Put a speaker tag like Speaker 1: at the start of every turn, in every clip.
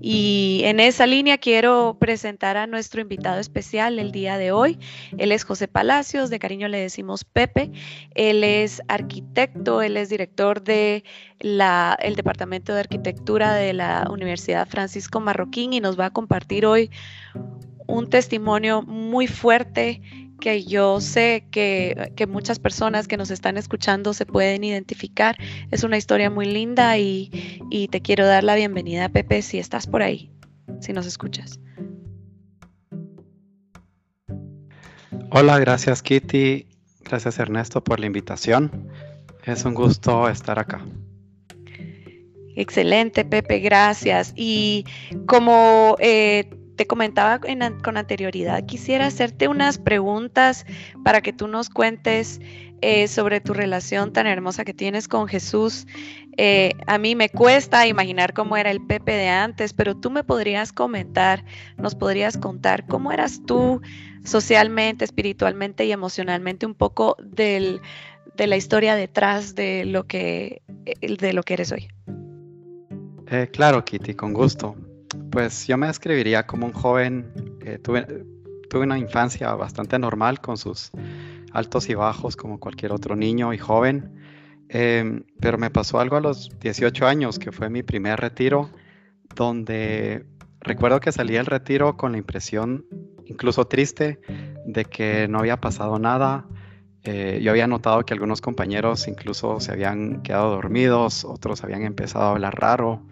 Speaker 1: Y en esa línea quiero presentar a nuestro invitado especial el día de hoy. Él es José Palacios, de cariño le decimos Pepe. Él es arquitecto, él es director del el Departamento de Arquitectura de la Universidad Francisco Marroquín y nos va a compartir hoy un testimonio muy fuerte que yo sé que, muchas personas que nos están escuchando se pueden identificar. Es una historia muy linda y, te quiero dar la bienvenida, Pepe, si estás por ahí, si nos escuchas.
Speaker 2: Hola, gracias Kitty, gracias Ernesto por la invitación. Es un gusto estar acá.
Speaker 1: Excelente, Pepe, gracias. Y como eh, te comentaba con anterioridad, quisiera hacerte unas preguntas para que tú nos cuentes eh, sobre tu relación tan hermosa que tienes con Jesús. Eh, a mí me cuesta imaginar cómo era el Pepe de antes, pero tú me podrías comentar, nos podrías contar cómo eras tú socialmente, espiritualmente y emocionalmente un poco de la historia detrás de lo que, de lo que eres hoy.
Speaker 2: Eh, claro, Kitty, con gusto. Pues yo me describiría como un joven, tuve, tuve una infancia bastante normal con sus altos y bajos como cualquier otro niño y joven, em, pero me pasó algo a los 18 años, que fue mi primer retiro, donde recuerdo que salí del retiro con la impresión, incluso triste, de que no había pasado nada. Eh, yo había notado que algunos compañeros incluso se habían quedado dormidos, otros habían empezado a hablar raro.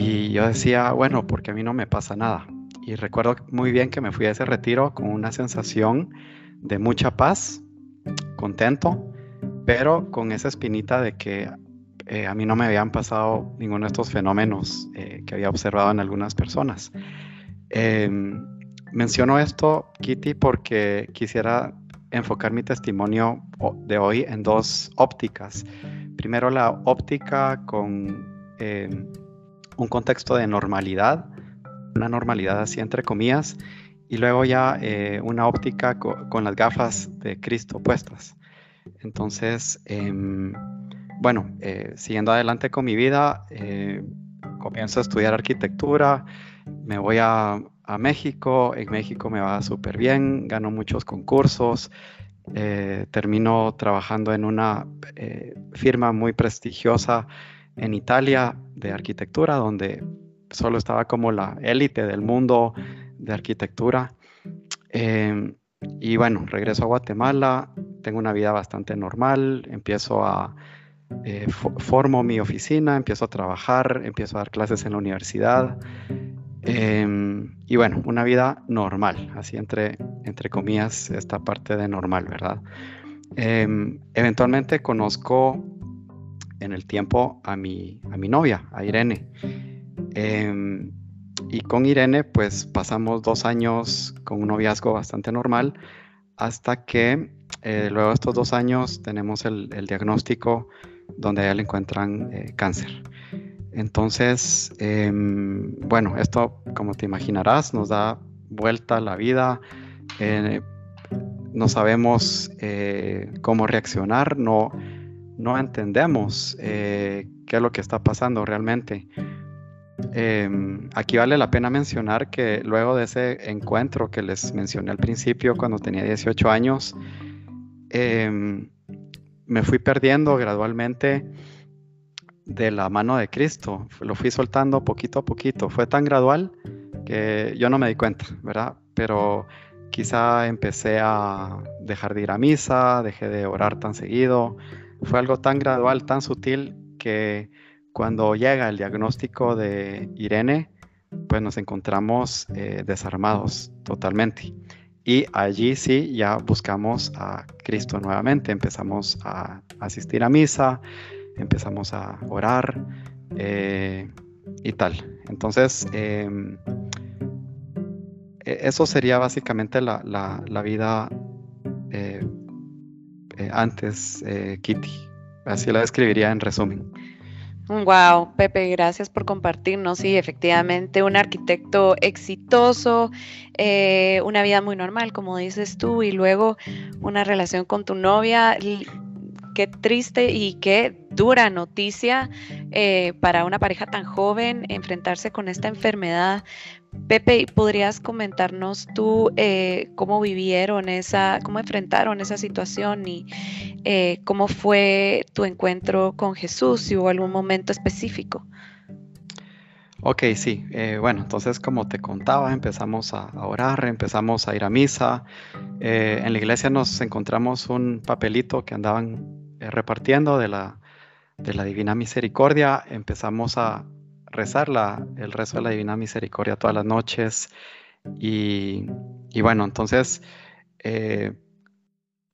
Speaker 2: Y yo decía, bueno, porque a mí no me pasa nada. Y recuerdo muy bien que me fui a ese retiro con una sensación de mucha paz, contento, pero con esa espinita de que eh, a mí no me habían pasado ninguno de estos fenómenos eh, que había observado en algunas personas. Em, menciono esto, Kitty, porque quisiera enfocar mi testimonio de hoy en dos ópticas. Primero, la óptica con em, un contexto de normalidad, una normalidad así entre comillas, y luego ya eh, una óptica con las gafas de Cristo puestas. Entonces, em, bueno, eh, siguiendo adelante con mi vida, eh, comienzo a estudiar arquitectura, me voy a, a México, en México me va súper bien, gano muchos concursos, termino trabajando en una firma muy prestigiosa en Italia de arquitectura, donde solo estaba como la élite del mundo de arquitectura. Em, y bueno, regreso a Guatemala, tengo una vida bastante normal, empiezo a, eh, formo mi oficina, empiezo a trabajar, empiezo a dar clases en la universidad. Em, y bueno, una vida normal, así entre, entre comillas, esta parte de normal, ¿verdad? Em, eventualmente conozco en el tiempo a mi, a mi novia, a Irene. Em, y con Irene, pues pasamos dos años con un noviazgo bastante normal hasta que eh, luego de estos dos años tenemos el, diagnóstico donde a ella le encuentran eh, cáncer. Entonces, em, bueno, esto, como te imaginarás, nos da vuelta la vida. Eh, no sabemos cómo reaccionar, no, no entendemos eh, qué es lo que está pasando realmente. Em, aquí vale la pena mencionar que luego de ese encuentro que les mencioné al principio, cuando tenía 18 años, em, me fui perdiendo gradualmente de la mano de Cristo. Lo fui soltando poquito a poquito. Fue tan gradual que yo no me di cuenta, ¿verdad? Pero quizá empecé a dejar de ir a misa, dejé de orar tan seguido, fue algo tan gradual, tan sutil, que cuando llega el diagnóstico de Irene, pues nos encontramos eh, desarmados totalmente. Y allí sí ya buscamos a Cristo nuevamente, empezamos a asistir a misa, empezamos a orar eh, y tal. Entonces, em, e-, eso sería básicamente la, vida eh, eh, antes, eh, Kitty. Así la describiría en resumen.
Speaker 1: Wow, Pepe, gracias por compartirnos. Sí, efectivamente, un arquitecto exitoso, eh, una vida muy normal, como dices tú, y luego una relación con tu novia qué triste y qué dura noticia eh, para una pareja tan joven enfrentarse con esta enfermedad. Pepe, ¿podrías comentarnos tú eh, cómo vivieron esa, cómo enfrentaron esa situación y eh, cómo fue tu encuentro con Jesús? Si hubo algún momento específico.
Speaker 2: Ok, sí. bueno, entonces como te contaba, empezamos a orar, empezamos a ir a misa. en la iglesia nos encontramos un papelito que andaban repartiendo de la, de la Divina Misericordia. Empezamos a rezar el rezo de la Divina Misericordia todas las noches. Y, bueno, entonces, eh,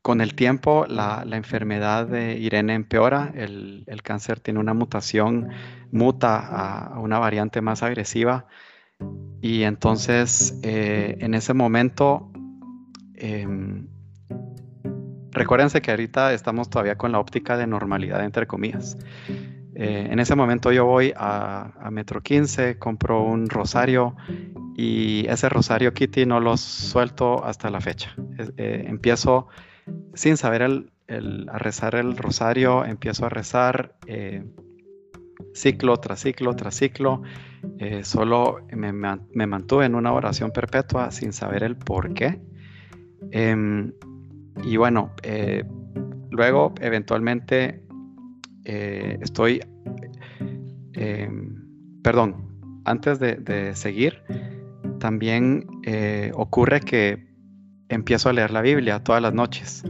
Speaker 2: con el tiempo, la, enfermedad de Irene empeora. El, cáncer tiene una mutación, muta a, una variante más agresiva. Y entonces, eh, en ese momento, em, Recuérdense que ahorita estamos todavía con la óptica de normalidad, entre comillas. Eh, en ese momento yo voy a, Metro 15, compro un rosario y ese rosario Kitty no lo suelto hasta la fecha. Eh, empiezo sin saber el, a rezar el rosario, empiezo a rezar eh, ciclo tras ciclo tras ciclo. solo me, me, mantuve en una oración perpetua sin saber el por qué. Y bueno, eh, luego eventualmente eh, estoy, eh, perdón, antes de, seguir, también ocurre que empiezo a leer la Biblia todas las noches.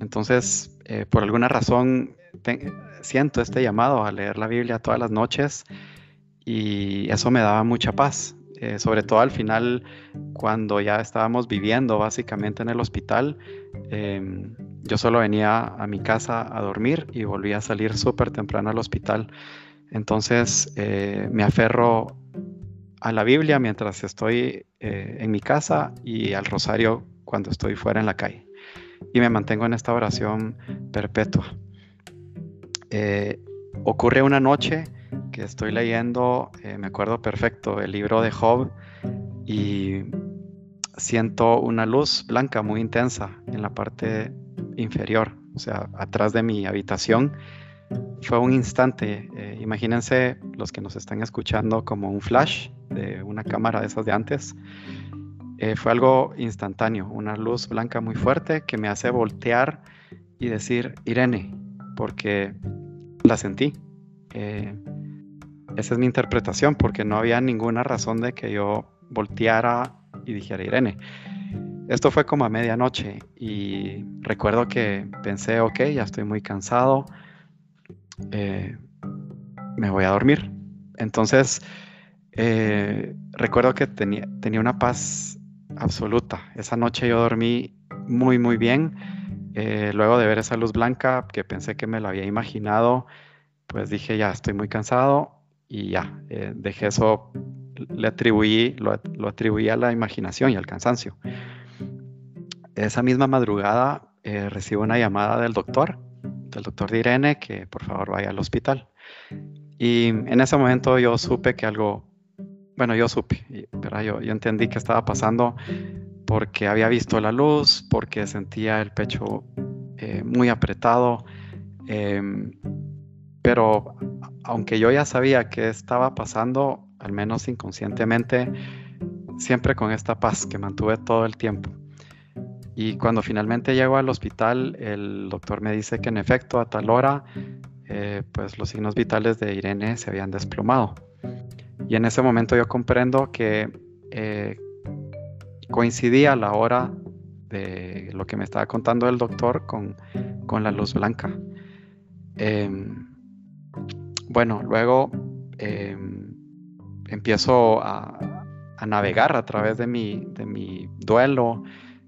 Speaker 2: Entonces, por alguna razón, siento este llamado a leer la Biblia todas las noches y eso me daba mucha paz. Eh, sobre todo al final, cuando ya estábamos viviendo básicamente en el hospital, em, yo solo venía a mi casa a dormir y volvía a salir súper temprano al hospital. Entonces eh, me aferro a la Biblia mientras estoy eh, en mi casa y al rosario cuando estoy fuera en la calle. Y me mantengo en esta oración perpetua. ocurre una noche estoy leyendo, eh, me acuerdo perfecto, el libro de Job y siento una luz blanca muy intensa en la parte inferior, o sea, atrás de mi habitación. Fue un instante, eh, imagínense los que nos están escuchando como un flash de una cámara de esas de antes. Eh, fue algo instantáneo, una luz blanca muy fuerte que me hace voltear y decir, Irene, porque la sentí. Esa es mi interpretación, porque no había ninguna razón de que yo volteara y dijera Irene. Esto fue como a medianoche y recuerdo que pensé, ok, ya estoy muy cansado, eh, me voy a dormir. Entonces, eh, recuerdo que tenía, tenía una paz absoluta. Esa noche yo dormí muy, muy bien. Eh, luego de ver esa luz blanca que pensé que me lo había imaginado, pues dije, ya estoy muy cansado, y ya, eh, dejé eso, le atribuí, lo, atribuí a la imaginación y al cansancio. Esa misma madrugada eh, recibo una llamada del doctor, del doctor de Irene, que por favor vaya al hospital. Y en ese momento yo supe que algo, bueno, yo supe, pero yo, yo entendí que estaba pasando porque había visto la luz, porque sentía el pecho eh, muy apretado, em, pero aunque yo ya sabía que estaba pasando, al menos inconscientemente, siempre con esta paz que mantuve todo el tiempo. Y cuando finalmente llego al hospital, el doctor me dice que en efecto a tal hora, eh, pues los signos vitales de Irene se habían desplomado. Y en ese momento yo comprendo que eh, coincidía la hora de lo que me estaba contando el doctor con, con la luz blanca. Em, bueno, luego em, empiezo a, navegar a través de mi, duelo.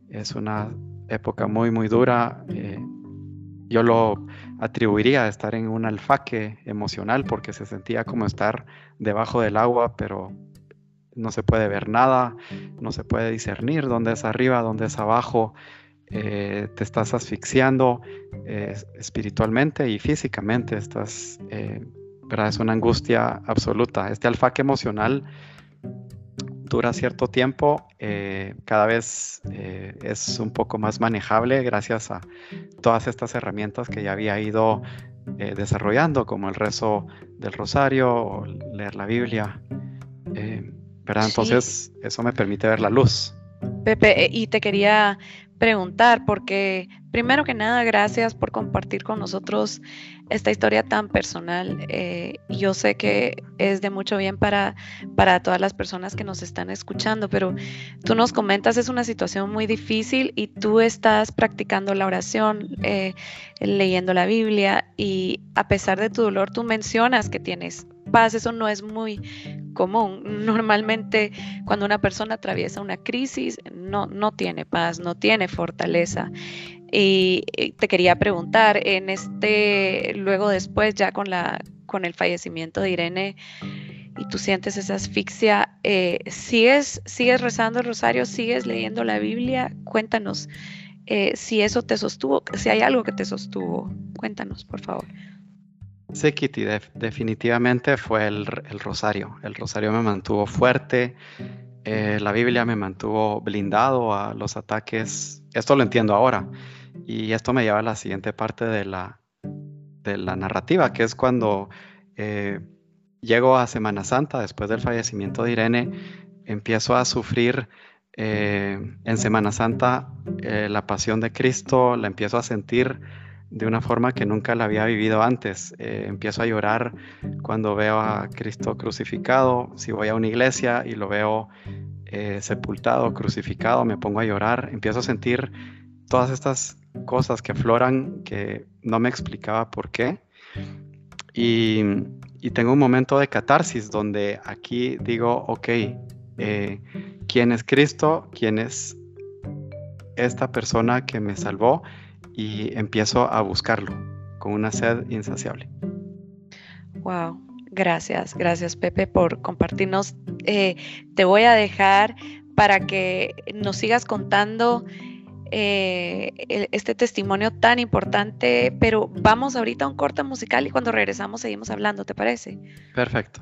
Speaker 2: Es una época muy, muy dura. Eh, yo lo atribuiría a estar en un alfaque emocional porque se sentía como estar debajo del agua, pero no se puede ver nada, no se puede discernir dónde es arriba, dónde es abajo. Eh, te estás asfixiando eh, espiritualmente y físicamente, estás es una angustia absoluta. Este alfaque emocional dura cierto tiempo, cada vez es un poco más manejable gracias a todas estas herramientas que ya había ido desarrollando, como el rezo del rosario o leer la Biblia. ¿verdad? Entonces, eso me permite ver la luz.
Speaker 1: Pepe, y te quería preguntar, porque primero que nada, gracias por compartir con nosotros esta historia tan personal. Eh, yo sé que es de mucho bien para, para todas las personas que nos están escuchando, pero tú nos comentas, es una situación muy difícil y tú estás practicando la oración, eh, leyendo la Biblia y a pesar de tu dolor, tú mencionas que tienes paz, eso no es muy común. Normalmente cuando una persona atraviesa una crisis no, no tiene paz, no tiene fortaleza. Y te quería preguntar, en este, luego después, ya con, la, con el fallecimiento de Irene, y tú sientes esa asfixia, eh, ¿sigues, ¿sigues rezando el rosario? ¿Sigues leyendo la Biblia? Cuéntanos eh, si eso te sostuvo, si hay algo que te sostuvo. Cuéntanos, por favor.
Speaker 2: Sí, Kitty, definitivamente fue el, rosario. El rosario me mantuvo fuerte, eh, la Biblia me mantuvo blindado a los ataques. Esto lo entiendo ahora. Y esto me lleva a la siguiente parte de la, de la narrativa, que es cuando eh, llego a Semana Santa, después del fallecimiento de Irene, empiezo a sufrir eh, en Semana Santa la pasión de Cristo, la empiezo a sentir de una forma que nunca la había vivido antes. Eh, empiezo a llorar cuando veo a Cristo crucificado. Si voy a una iglesia y lo veo eh, sepultado, crucificado, me pongo a llorar. Empiezo a sentir todas estas cosas que afloran que no me explicaba por qué. Y, tengo un momento de catarsis donde aquí digo, ok, eh, ¿quién es Cristo? ¿Quién es esta persona que me salvó? y empiezo a buscarlo con una sed insaciable.
Speaker 1: Wow, gracias, gracias Pepe por compartirnos. Eh, te voy a dejar para que nos sigas contando eh, este testimonio tan importante, pero vamos ahorita a un corte musical y cuando regresamos seguimos hablando, ¿te parece?
Speaker 2: Perfecto.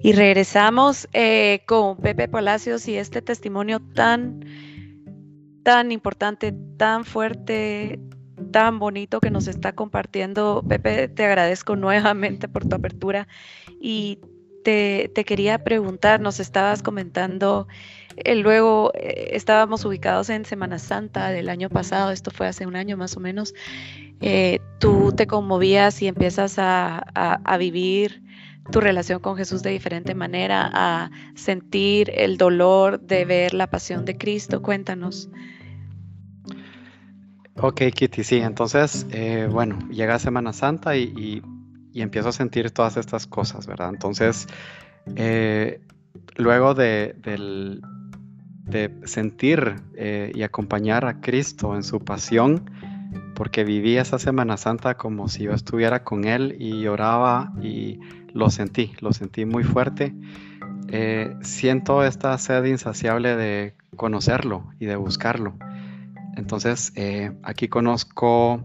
Speaker 1: Y regresamos eh, con Pepe Palacios y este testimonio tan, tan importante, tan fuerte, tan bonito que nos está compartiendo. Pepe, te agradezco nuevamente por tu apertura y te, quería preguntar, nos estabas comentando, eh, luego eh, estábamos ubicados en Semana Santa del año pasado, esto fue hace un año más o menos, tú te conmovías y empiezas a vivir tu relación con Jesús de diferente manera, a sentir el dolor de ver la pasión de Cristo. Cuéntanos.
Speaker 2: Ok, Kitty, sí. Entonces, eh, bueno, llega Semana Santa y, empiezo a sentir todas estas cosas, ¿verdad? Entonces, eh, luego de, sentir eh, y acompañar a Cristo en su pasión, porque viví esa Semana Santa como si yo estuviera con Él y lloraba y lo sentí, lo sentí muy fuerte. Eh, siento esta sed insaciable de conocerlo y de buscarlo. Entonces eh, aquí conozco,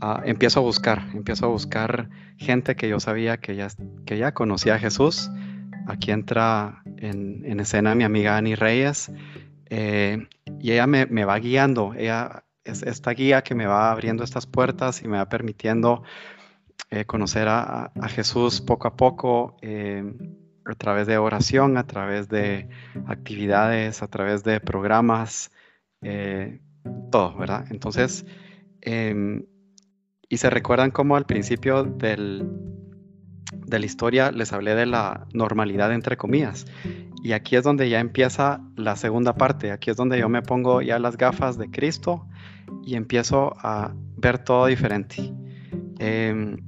Speaker 2: ah, empiezo a buscar, empiezo a buscar gente que yo sabía que ya, que ya conocía a Jesús. Aquí entra en, escena mi amiga Ani Reyes eh, y ella me, va guiando, ella es esta guía que me va abriendo estas puertas y me va permitiendo eh, conocer a, Jesús poco a poco a través de oración, a través de actividades, a través de programas, todo, ¿verdad? Entonces, em, y se recuerdan cómo al principio del, de la historia les hablé de la normalidad entre comillas. Y aquí es donde ya empieza la segunda parte, aquí es donde yo me pongo ya las gafas de Cristo y empiezo a ver todo diferente. Em,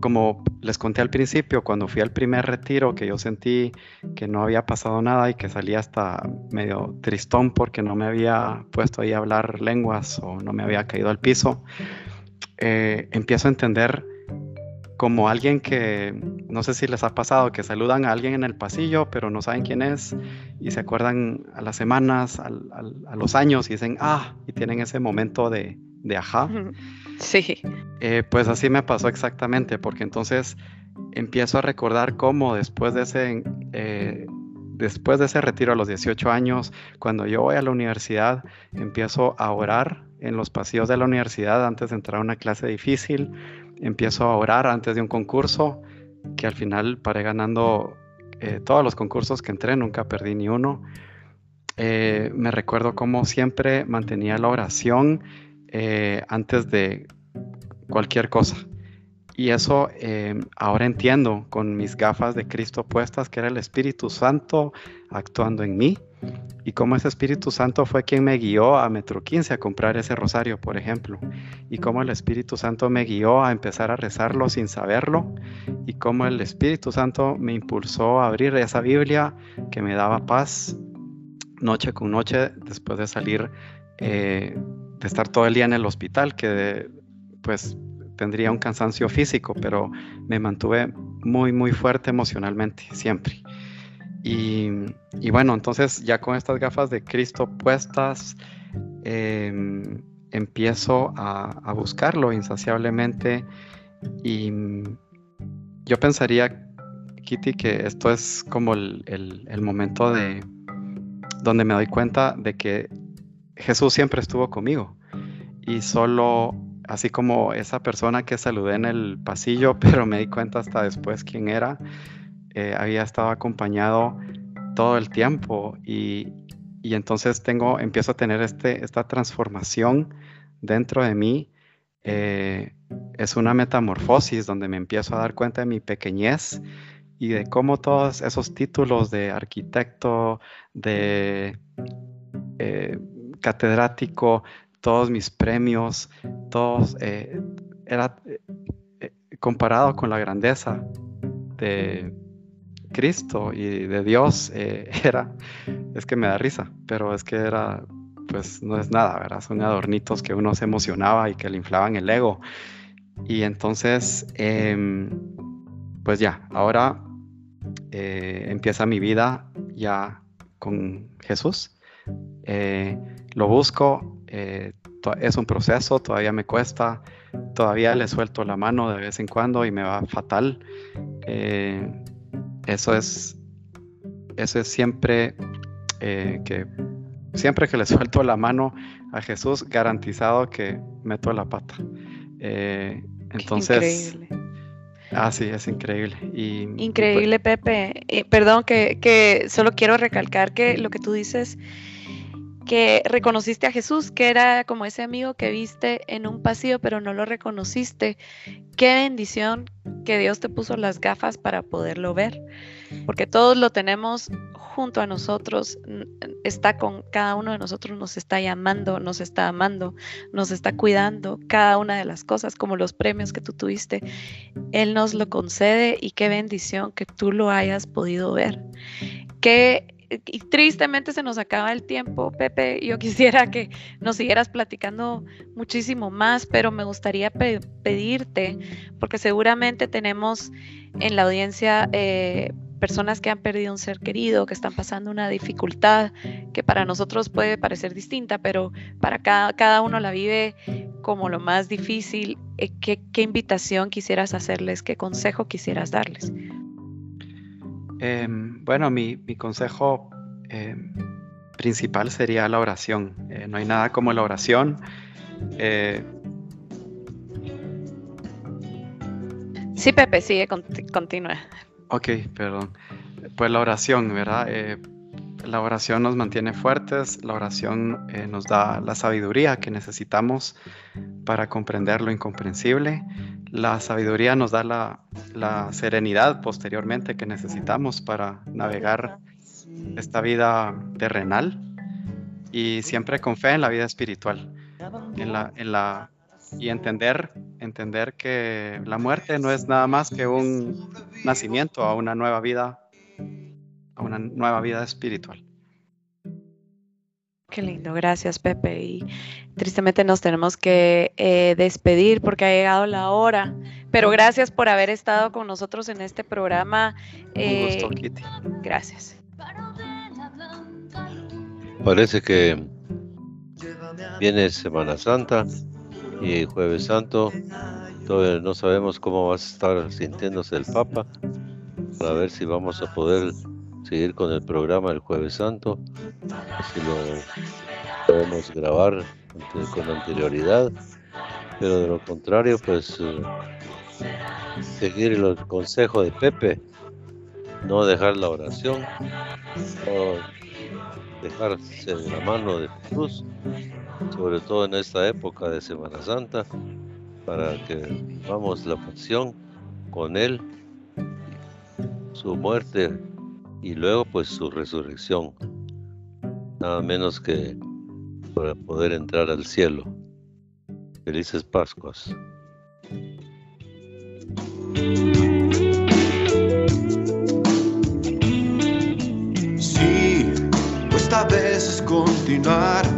Speaker 2: como les conté al principio, cuando fui al primer retiro, que yo sentí que no había pasado nada y que salía hasta medio tristón porque no me había puesto ahí a hablar lenguas o no me había caído al piso, eh, empiezo a entender como alguien que, no sé si les ha pasado, que saludan a alguien en el pasillo, pero no saben quién es, y se acuerdan a las semanas, a los años, y dicen, ah, y tienen ese momento de, de ajá.
Speaker 1: Sí.
Speaker 2: Eh, pues así me pasó exactamente, porque entonces empiezo a recordar cómo después de ese, eh, después de ese retiro a los 18 años, cuando yo voy a la universidad, empiezo a orar en los pasillos de la universidad antes de entrar a una clase difícil, empiezo a orar antes de un concurso, que al final paré ganando eh, todos los concursos que entré, nunca perdí ni uno. me recuerdo cómo siempre mantenía la oración eh, antes de cualquier cosa. Y eso eh, ahora entiendo con mis gafas de Cristo puestas que era el Espíritu Santo actuando en mí. Y cómo ese Espíritu Santo fue quien me guió a Metro 15 a comprar ese rosario, por ejemplo, y cómo el Espíritu Santo me guió a empezar a rezarlo sin saberlo. Y cómo el Espíritu Santo me impulsó a abrir esa Biblia que me daba paz noche con noche después de salir eh, de estar todo el día en el hospital, que pues tendría un cansancio físico, pero me mantuve muy, muy fuerte emocionalmente, siempre. Y, bueno, entonces ya con estas gafas de Cristo puestas, em, empiezo a, buscarlo insaciablemente y yo pensaría, Kitty, que esto es como el, el momento de donde me doy cuenta de que Jesús siempre estuvo conmigo y solo, así como esa persona que saludé en el pasillo, pero me di cuenta hasta después quién era, eh, había estado acompañado todo el tiempo y, entonces tengo, empiezo a tener este, esta transformación dentro de mí. Eh, es una metamorfosis donde me empiezo a dar cuenta de mi pequeñez y de cómo todos esos títulos de arquitecto, de eh, catedrático, todos mis premios, todos, eh, era eh, comparado con la grandeza de Cristo y de Dios, eh, era, es que me da risa, pero es que era, pues no es nada, ¿verdad? Son adornitos que uno se emocionaba y que le inflaban el ego. Y entonces, em, pues ya, ahora empieza mi vida ya con Jesús. Lo busco, eh, es un proceso, todavía me cuesta, todavía le suelto la mano de vez en cuando y me va fatal. Eh, eso es, eso es siempre eh, que siempre que le suelto la mano a Jesús, garantizado que meto la pata. entonces, increíble. Ah, sí, es increíble. Y,
Speaker 1: increíble, Pepe. perdón, que, que solo quiero recalcar que lo que tú dices que reconociste a Jesús, que era como ese amigo que viste en un pasillo, pero no lo reconociste. Qué bendición que Dios te puso las gafas para poderlo ver, porque todos lo tenemos junto a nosotros, está con cada uno de nosotros, nos está llamando, nos está amando, nos está cuidando, cada una de las cosas, como los premios que tú tuviste, Él nos lo concede y qué bendición que tú lo hayas podido ver. Qué y tristemente se nos acaba el tiempo, Pepe. Yo quisiera que nos siguieras platicando muchísimo más, pero me gustaría pedirte, porque seguramente tenemos en la audiencia eh, personas que han perdido un ser querido, que están pasando una dificultad que para nosotros puede parecer distinta, pero para cada, cada uno la vive como lo más difícil. Eh, ¿Qué, ¿Qué, invitación quisieras hacerles? ¿Qué consejo quisieras darles?
Speaker 2: Em, bueno, mi, consejo em, principal sería la oración. Eh, no hay nada como la oración. Eh,
Speaker 1: sí, Pepe, sigue, continúa.
Speaker 2: Ok, perdón. Pues la oración, ¿verdad? Eh, la oración nos mantiene fuertes, la oración nos da la sabiduría que necesitamos para comprender lo incomprensible la sabiduría nos da la, serenidad posteriormente que necesitamos para navegar esta vida terrenal y siempre con fe en la vida espiritual en la, en la, y entender, entender que la muerte no es nada más que un nacimiento a una nueva vida, a una nueva vida espiritual.
Speaker 1: Qué lindo, gracias Pepe. Y tristemente nos tenemos que eh, despedir porque ha llegado la hora, Pero gracias por haber estado con nosotros en este programa.
Speaker 2: Eh, gusto, Kitty.
Speaker 1: Gracias.
Speaker 3: Parece que viene Semana Santa y Jueves Santo. Todavía no sabemos cómo va a estar sintiéndose el Papa para ver si vamos a poder seguir con el programa el Jueves Santo, si lo podemos grabar con anterioridad, pero de lo contrario, pues eh, seguir el consejo de Pepe, no dejar la oración, no dejarse de la mano de Jesús, sobre todo en esta época de Semana Santa, para que vivamos la pasión con Él, su muerte y luego pues su resurrección, nada menos que para poder entrar al cielo. Felices Pascuas.
Speaker 4: Sí, esta vez es continuar